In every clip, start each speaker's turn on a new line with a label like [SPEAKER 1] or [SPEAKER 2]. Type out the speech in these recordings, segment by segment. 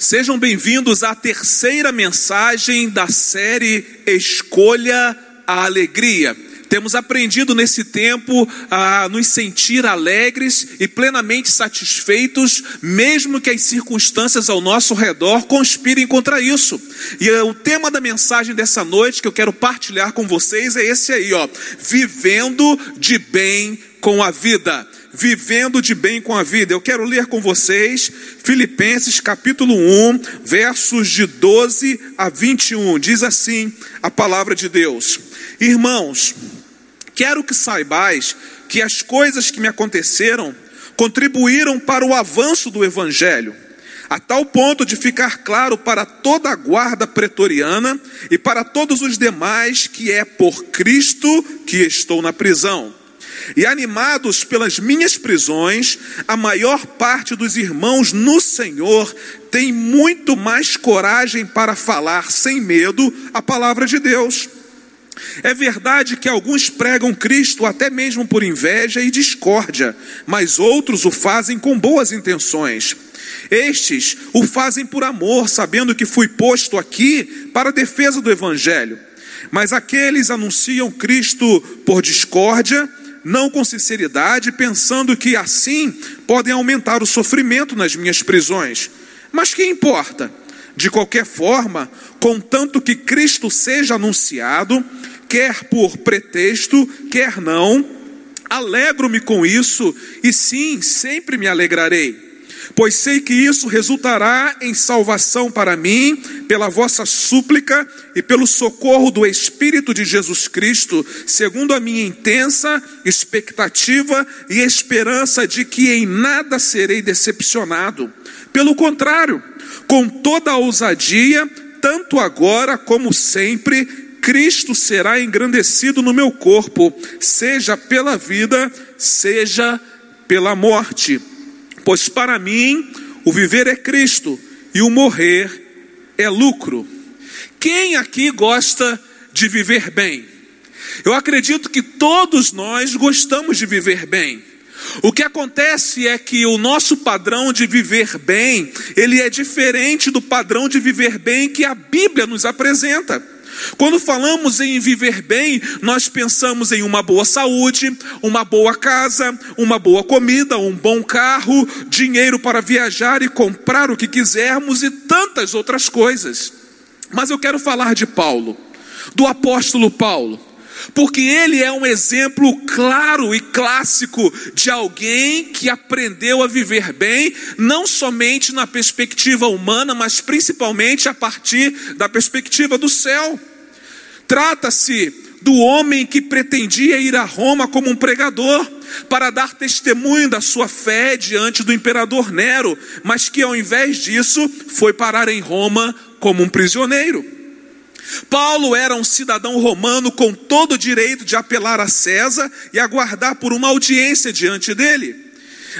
[SPEAKER 1] Sejam bem-vindos à terceira mensagem da série Escolha a Alegria. Temos aprendido nesse tempo a nos sentir alegres e plenamente satisfeitos, mesmo que as circunstâncias ao nosso redor conspirem contra isso. E o tema da mensagem dessa noite que eu quero partilhar com vocês é esse aí, ó: vivendo de bem com a vida vivendo de bem com a vida. Eu quero ler com vocês Filipenses capítulo 1, versos de 12 a 21. Diz assim a palavra de Deus: Irmãos, quero que saibais que as coisas que me aconteceram contribuíram para o avanço do evangelho a tal ponto de ficar claro para toda a guarda pretoriana e para todos os demais que é por Cristo que estou na prisão. E animados pelas minhas prisões, a maior parte dos irmãos no Senhor tem muito mais coragem para falar sem medo a palavra de Deus. É verdade que alguns pregam Cristo até mesmo por inveja e discórdia, mas outros o fazem com boas intenções. Estes o fazem por amor, sabendo que fui posto aqui para a defesa do Evangelho. Mas aqueles anunciam Cristo por discórdia, não com sinceridade, pensando que assim podem aumentar o sofrimento nas minhas prisões. Mas que importa? De qualquer forma, contanto que Cristo seja anunciado, quer por pretexto, quer não, alegro-me com isso e sim, sempre me alegrarei pois sei que isso resultará em salvação para mim, pela vossa súplica e pelo socorro do Espírito de Jesus Cristo, segundo a minha intensa expectativa e esperança de que em nada serei decepcionado. Pelo contrário, com toda a ousadia, tanto agora como sempre, Cristo será engrandecido no meu corpo, seja pela vida, seja pela morte Pois para mim o viver é Cristo e o morrer é lucro. Quem aqui gosta de viver bem? Eu acredito que todos nós gostamos de viver bem. O que acontece é que o nosso padrão de viver bem, ele é diferente do padrão de viver bem que a Bíblia nos apresenta. Quando falamos em viver bem, nós pensamos em uma boa saúde, uma boa casa, uma boa comida, um bom carro, dinheiro para viajar e comprar o que quisermos e tantas outras coisas. Mas eu quero falar de Paulo, do apóstolo Paulo porque ele é um exemplo claro e clássico de alguém que aprendeu a viver bem, não somente na perspectiva humana, mas principalmente a partir da perspectiva do céu. Trata-se do homem que pretendia ir a Roma como um pregador, para dar testemunho da sua fé diante do imperador Nero, mas que ao invés disso foi parar em Roma como um prisioneiro. Paulo era um cidadão romano com todo o direito de apelar a César e aguardar por uma audiência diante dele.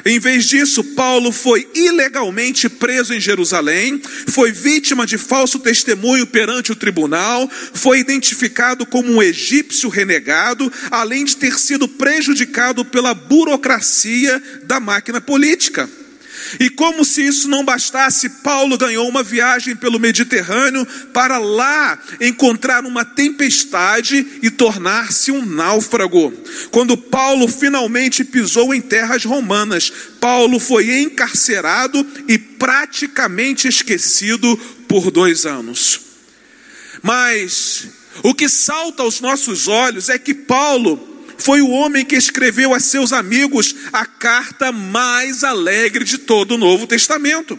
[SPEAKER 1] Em vez disso, Paulo foi ilegalmente preso em Jerusalém, foi vítima de falso testemunho perante o tribunal, foi identificado como um egípcio renegado, além de ter sido prejudicado pela burocracia da máquina política. E como se isso não bastasse, Paulo ganhou uma viagem pelo Mediterrâneo para lá encontrar uma tempestade e tornar-se um náufrago. Quando Paulo finalmente pisou em terras romanas, Paulo foi encarcerado e praticamente esquecido por dois anos. Mas o que salta aos nossos olhos é que Paulo foi o homem que escreveu a seus amigos a carta mais alegre de todo o Novo Testamento.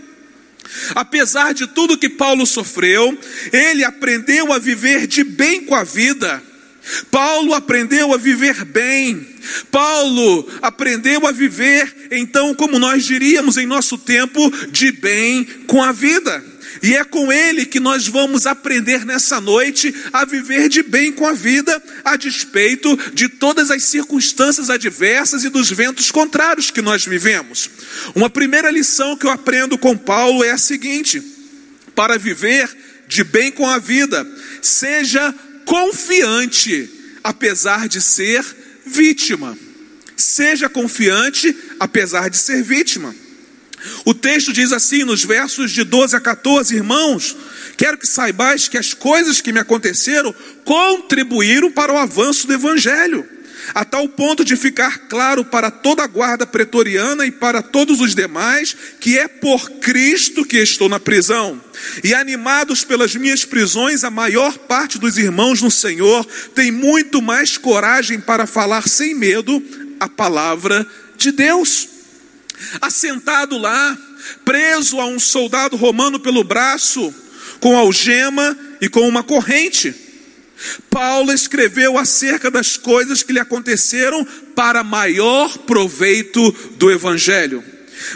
[SPEAKER 1] Apesar de tudo que Paulo sofreu, ele aprendeu a viver de bem com a vida. Paulo aprendeu a viver bem. Paulo aprendeu a viver, então, como nós diríamos em nosso tempo, de bem com a vida. E é com Ele que nós vamos aprender nessa noite a viver de bem com a vida, a despeito de todas as circunstâncias adversas e dos ventos contrários que nós vivemos. Uma primeira lição que eu aprendo com Paulo é a seguinte: para viver de bem com a vida, seja confiante, apesar de ser vítima. Seja confiante, apesar de ser vítima. O texto diz assim, nos versos de 12 a 14, irmãos, quero que saibais que as coisas que me aconteceram contribuíram para o avanço do evangelho a tal ponto de ficar claro para toda a guarda pretoriana e para todos os demais que é por Cristo que estou na prisão. E animados pelas minhas prisões, a maior parte dos irmãos no Senhor tem muito mais coragem para falar sem medo a palavra de Deus. Assentado lá, preso a um soldado romano pelo braço, com algema e com uma corrente. Paulo escreveu acerca das coisas que lhe aconteceram para maior proveito do Evangelho.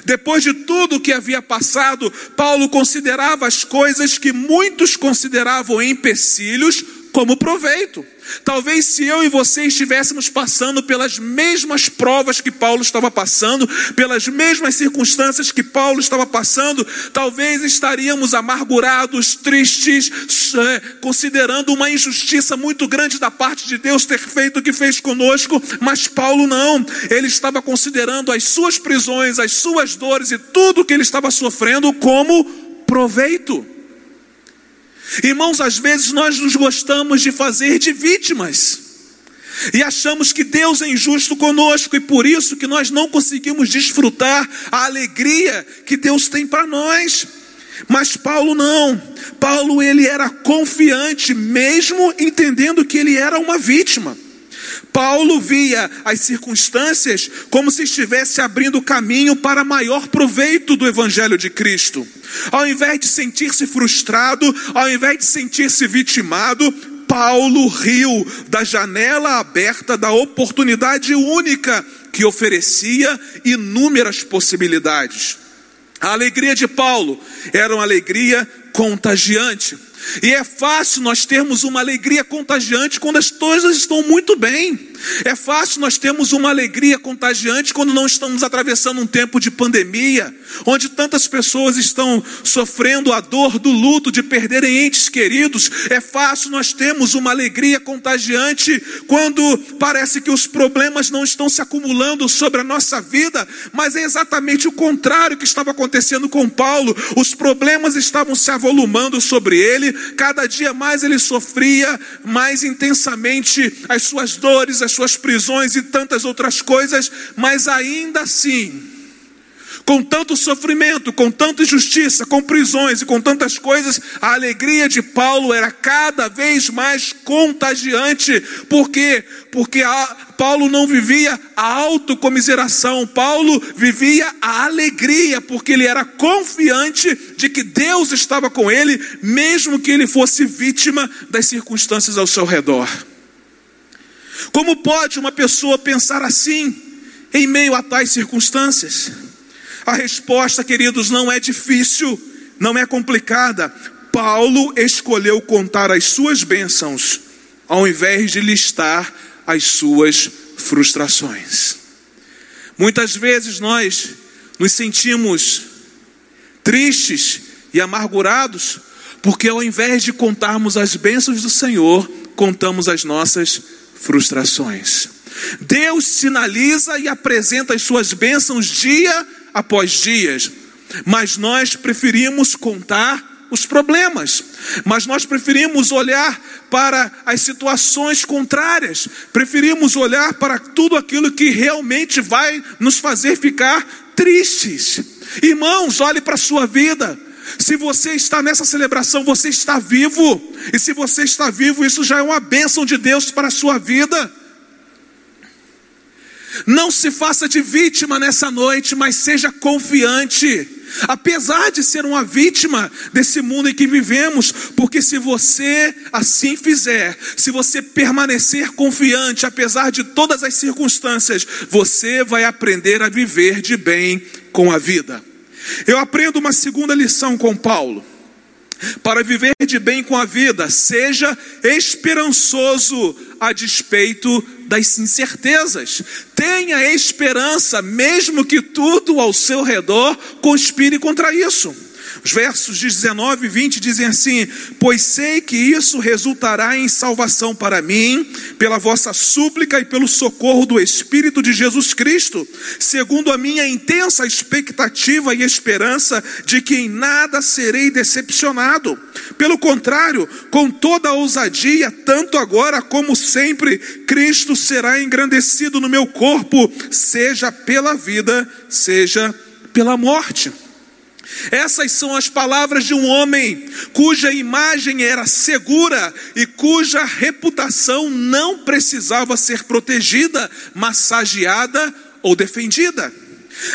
[SPEAKER 1] Depois de tudo o que havia passado, Paulo considerava as coisas que muitos consideravam empecilhos como proveito. Talvez se eu e você estivéssemos passando pelas mesmas provas que Paulo estava passando, pelas mesmas circunstâncias que Paulo estava passando, talvez estaríamos amargurados, tristes, é, considerando uma injustiça muito grande da parte de Deus ter feito o que fez conosco, mas Paulo não, ele estava considerando as suas prisões, as suas dores e tudo que ele estava sofrendo como proveito. Irmãos, às vezes nós nos gostamos de fazer de vítimas. E achamos que Deus é injusto conosco e por isso que nós não conseguimos desfrutar a alegria que Deus tem para nós. Mas Paulo não. Paulo ele era confiante mesmo entendendo que ele era uma vítima. Paulo via as circunstâncias como se estivesse abrindo caminho para maior proveito do Evangelho de Cristo. Ao invés de sentir-se frustrado, ao invés de sentir-se vitimado, Paulo riu da janela aberta da oportunidade única que oferecia inúmeras possibilidades. A alegria de Paulo era uma alegria contagiante. E é fácil nós termos uma alegria contagiante quando as coisas estão muito bem. É fácil nós termos uma alegria contagiante quando não estamos atravessando um tempo de pandemia, onde tantas pessoas estão sofrendo a dor do luto de perderem entes queridos. É fácil nós termos uma alegria contagiante quando parece que os problemas não estão se acumulando sobre a nossa vida, mas é exatamente o contrário que estava acontecendo com Paulo. Os problemas estavam se avolumando sobre ele, cada dia mais ele sofria mais intensamente as suas dores, as suas prisões e tantas outras coisas, mas ainda assim, com tanto sofrimento, com tanta injustiça, com prisões e com tantas coisas, a alegria de Paulo era cada vez mais contagiante. Por quê? Porque a, Paulo não vivia a autocomiseração, Paulo vivia a alegria, porque ele era confiante de que Deus estava com ele, mesmo que ele fosse vítima das circunstâncias ao seu redor. Como pode uma pessoa pensar assim em meio a tais circunstâncias? A resposta, queridos, não é difícil, não é complicada. Paulo escolheu contar as suas bênçãos, ao invés de listar as suas frustrações. Muitas vezes nós nos sentimos tristes e amargurados, porque ao invés de contarmos as bênçãos do Senhor, contamos as nossas frustrações. Deus sinaliza e apresenta as suas bênçãos dia após dia, mas nós preferimos contar os problemas, mas nós preferimos olhar para as situações contrárias, preferimos olhar para tudo aquilo que realmente vai nos fazer ficar tristes. Irmãos, olhe para a sua vida. Se você está nessa celebração, você está vivo. E se você está vivo, isso já é uma bênção de Deus para a sua vida. Não se faça de vítima nessa noite, mas seja confiante. Apesar de ser uma vítima desse mundo em que vivemos, porque se você assim fizer, se você permanecer confiante, apesar de todas as circunstâncias, você vai aprender a viver de bem com a vida. Eu aprendo uma segunda lição com Paulo. Para viver de bem com a vida, seja esperançoso a despeito das incertezas. Tenha esperança, mesmo que tudo ao seu redor conspire contra isso. Os versos 19 e 20 dizem assim: Pois sei que isso resultará em salvação para mim, pela vossa súplica e pelo socorro do Espírito de Jesus Cristo, segundo a minha intensa expectativa e esperança de que em nada serei decepcionado. Pelo contrário, com toda a ousadia, tanto agora como sempre, Cristo será engrandecido no meu corpo, seja pela vida, seja pela morte. Essas são as palavras de um homem cuja imagem era segura e cuja reputação não precisava ser protegida, massageada ou defendida.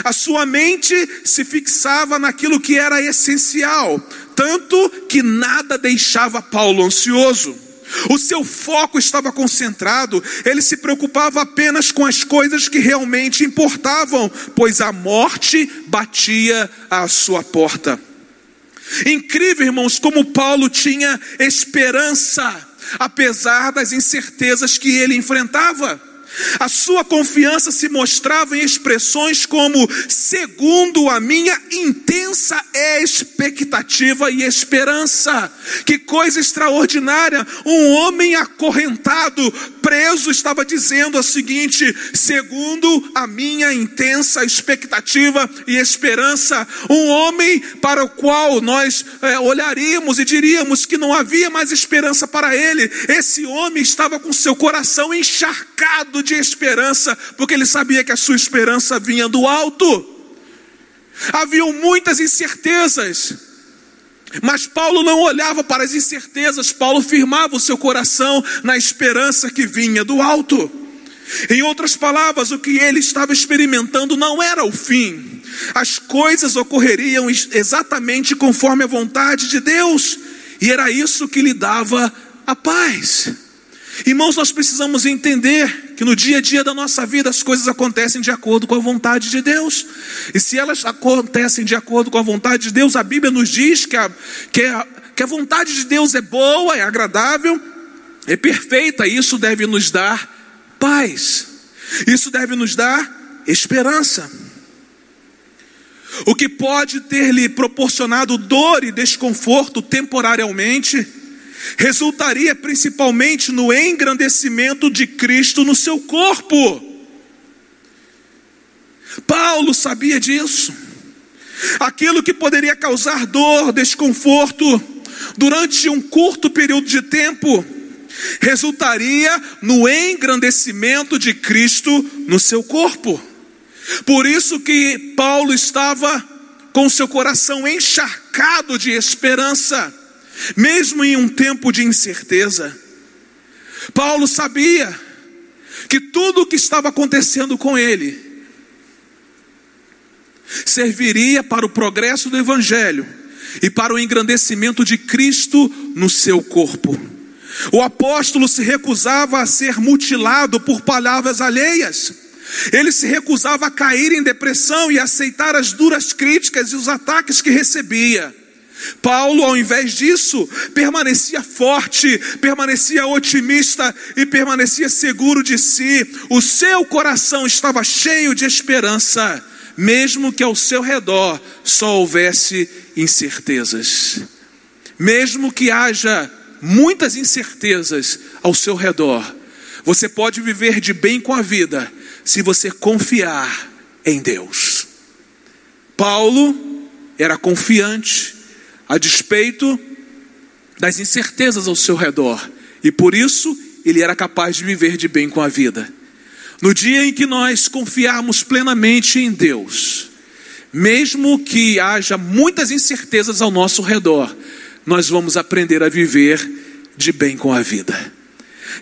[SPEAKER 1] A sua mente se fixava naquilo que era essencial, tanto que nada deixava Paulo ansioso. O seu foco estava concentrado, ele se preocupava apenas com as coisas que realmente importavam, pois a morte batia à sua porta. Incrível, irmãos, como Paulo tinha esperança, apesar das incertezas que ele enfrentava. A sua confiança se mostrava em expressões como, segundo a minha intensa expectativa e esperança. Que coisa extraordinária! Um homem acorrentado, preso, estava dizendo o seguinte: segundo a minha intensa expectativa e esperança, um homem para o qual nós é, olharíamos e diríamos que não havia mais esperança para ele. Esse homem estava com seu coração encharcado de esperança, porque ele sabia que a sua esperança vinha do alto. Haviam muitas incertezas, mas Paulo não olhava para as incertezas, Paulo firmava o seu coração na esperança que vinha do alto. Em outras palavras, o que ele estava experimentando não era o fim, as coisas ocorreriam exatamente conforme a vontade de Deus, e era isso que lhe dava a paz. Irmãos, nós precisamos entender que no dia a dia da nossa vida as coisas acontecem de acordo com a vontade de Deus. E se elas acontecem de acordo com a vontade de Deus, a Bíblia nos diz que a, que a, que a vontade de Deus é boa, é agradável, é perfeita, e isso deve nos dar paz, isso deve nos dar esperança. O que pode ter lhe proporcionado dor e desconforto temporariamente, resultaria principalmente no engrandecimento de Cristo no seu corpo. Paulo sabia disso. Aquilo que poderia causar dor, desconforto, durante um curto período de tempo, resultaria no engrandecimento de Cristo no seu corpo. Por isso que Paulo estava com seu coração encharcado de esperança mesmo em um tempo de incerteza. Paulo sabia que tudo o que estava acontecendo com ele serviria para o progresso do Evangelho e para o engrandecimento de Cristo no seu corpo. O apóstolo se recusava a ser mutilado por palavras alheias. Ele se recusava a cair em depressão e aceitar as duras críticas e os ataques que recebia. Paulo, ao invés disso, permanecia forte, permanecia otimista e permanecia seguro de si. O seu coração estava cheio de esperança, mesmo que ao seu redor só houvesse incertezas. Mesmo que haja muitas incertezas ao seu redor, você pode viver de bem com a vida se você confiar em Deus. Paulo era confiante, a despeito das incertezas ao seu redor, e por isso ele era capaz de viver de bem com a vida. No dia em que nós confiarmos plenamente em Deus, mesmo que haja muitas incertezas ao nosso redor, nós vamos aprender a viver de bem com a vida.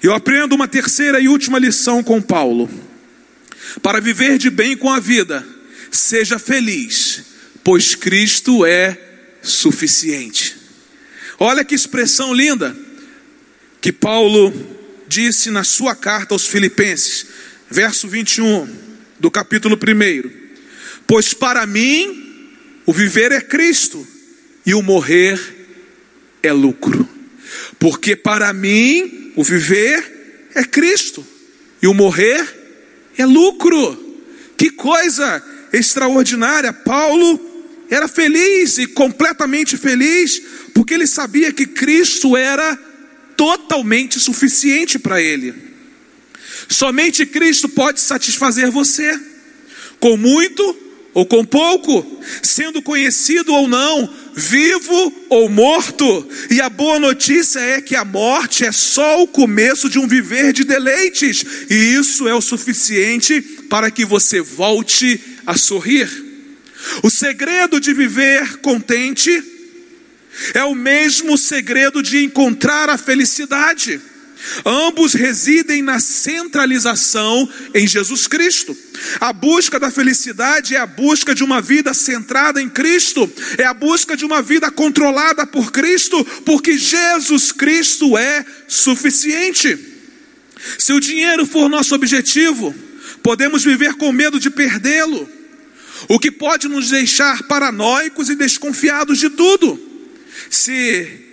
[SPEAKER 1] Eu aprendo uma terceira e última lição com Paulo. Para viver de bem com a vida, seja feliz, pois Cristo é suficiente. Olha que expressão linda que Paulo disse na sua carta aos Filipenses, verso 21 do capítulo 1: Pois para mim o viver é Cristo e o morrer é lucro. Porque para mim o viver é Cristo e o morrer é lucro. Que coisa extraordinária! Paulo era feliz e completamente feliz, porque ele sabia que Cristo era totalmente suficiente para ele. Somente Cristo pode satisfazer você, com muito ou com pouco, sendo conhecido ou não, vivo ou morto. E a boa notícia é que a morte é só o começo de um viver de deleites, e isso é o suficiente para que você volte a sorrir. O segredo de viver contente é o mesmo segredo de encontrar a felicidade. Ambos residem na centralização em Jesus Cristo. A busca da felicidade é a busca de uma vida centrada em Cristo, é a busca de uma vida controlada por Cristo, porque Jesus Cristo é suficiente. Se o dinheiro for nosso objetivo, podemos viver com medo de perdê-lo, o que pode nos deixar paranoicos e desconfiados de tudo. Se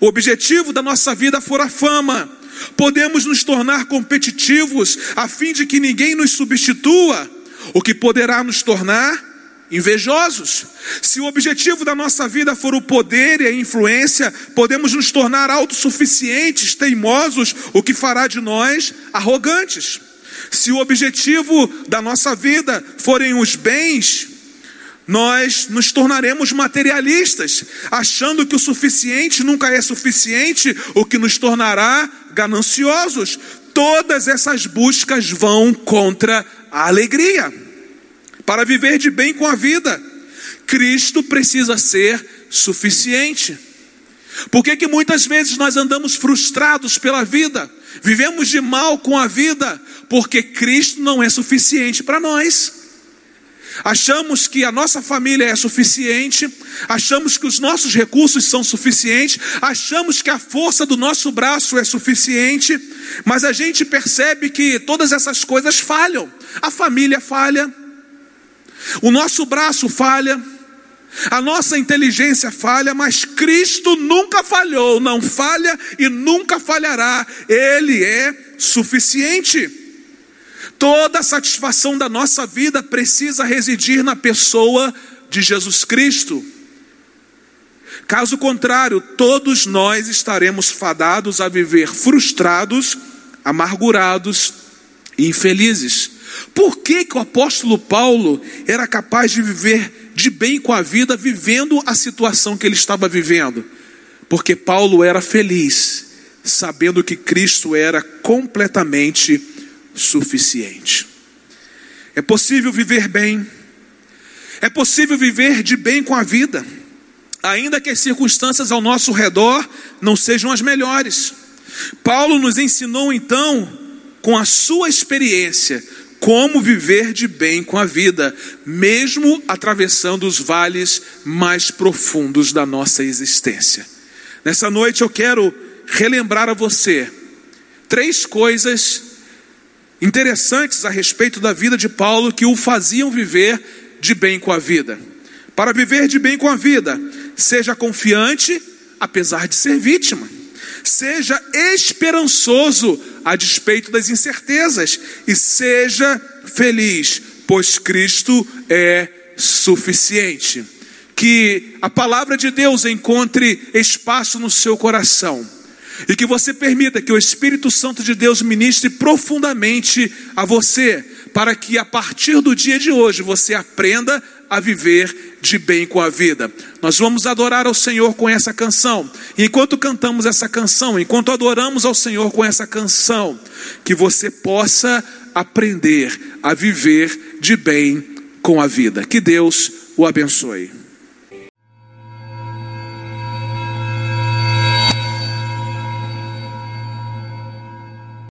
[SPEAKER 1] o objetivo da nossa vida for a fama, podemos nos tornar competitivos a fim de que ninguém nos substitua, o que poderá nos tornar invejosos. Se o objetivo da nossa vida for o poder e a influência, podemos nos tornar autossuficientes, teimosos, o que fará de nós arrogantes. Se o objetivo da nossa vida forem os bens, nós nos tornaremos materialistas, achando que o suficiente nunca é suficiente, o que nos tornará gananciosos. Todas essas buscas vão contra a alegria. Para viver de bem com a vida, Cristo precisa ser suficiente. Por que, que muitas vezes nós andamos frustrados pela vida, vivemos de mal com a vida? Porque Cristo não é suficiente para nós. Achamos que a nossa família é suficiente, achamos que os nossos recursos são suficientes, achamos que a força do nosso braço é suficiente, mas a gente percebe que todas essas coisas falham. A família falha, o nosso braço falha, a nossa inteligência falha, mas Cristo nunca falhou, não falha e nunca falhará. Ele é suficiente. Toda a satisfação da nossa vida precisa residir na pessoa de Jesus Cristo. Caso contrário, todos nós estaremos fadados a viver frustrados, amargurados e infelizes. Por que, que o apóstolo Paulo era capaz de viver de bem com a vida, vivendo a situação que ele estava vivendo? Porque Paulo era feliz, sabendo que Cristo era completamente suficiente. É possível viver bem, é possível viver de bem com a vida, ainda que as circunstâncias ao nosso redor não sejam as melhores. Paulo nos ensinou então, com a sua experiência, como viver de bem com a vida, mesmo atravessando os vales mais profundos da nossa existência. Nessa noite eu quero relembrar a você três coisas interessantes a respeito da vida de Paulo que o faziam viver de bem com a vida. Para viver de bem com a vida, seja confiante, apesar de ser vítima. Seja esperançoso a despeito das incertezas e seja feliz, pois Cristo é suficiente. Que a palavra de Deus encontre espaço no seu coração e que você permita que o Espírito Santo de Deus ministre profundamente a você, para que a partir do dia de hoje você aprenda a viver de bem com a vida. Nós vamos adorar ao Senhor com essa canção. E enquanto cantamos essa canção, enquanto adoramos ao Senhor com essa canção, que você possa aprender a viver de bem com a vida. Que Deus o abençoe.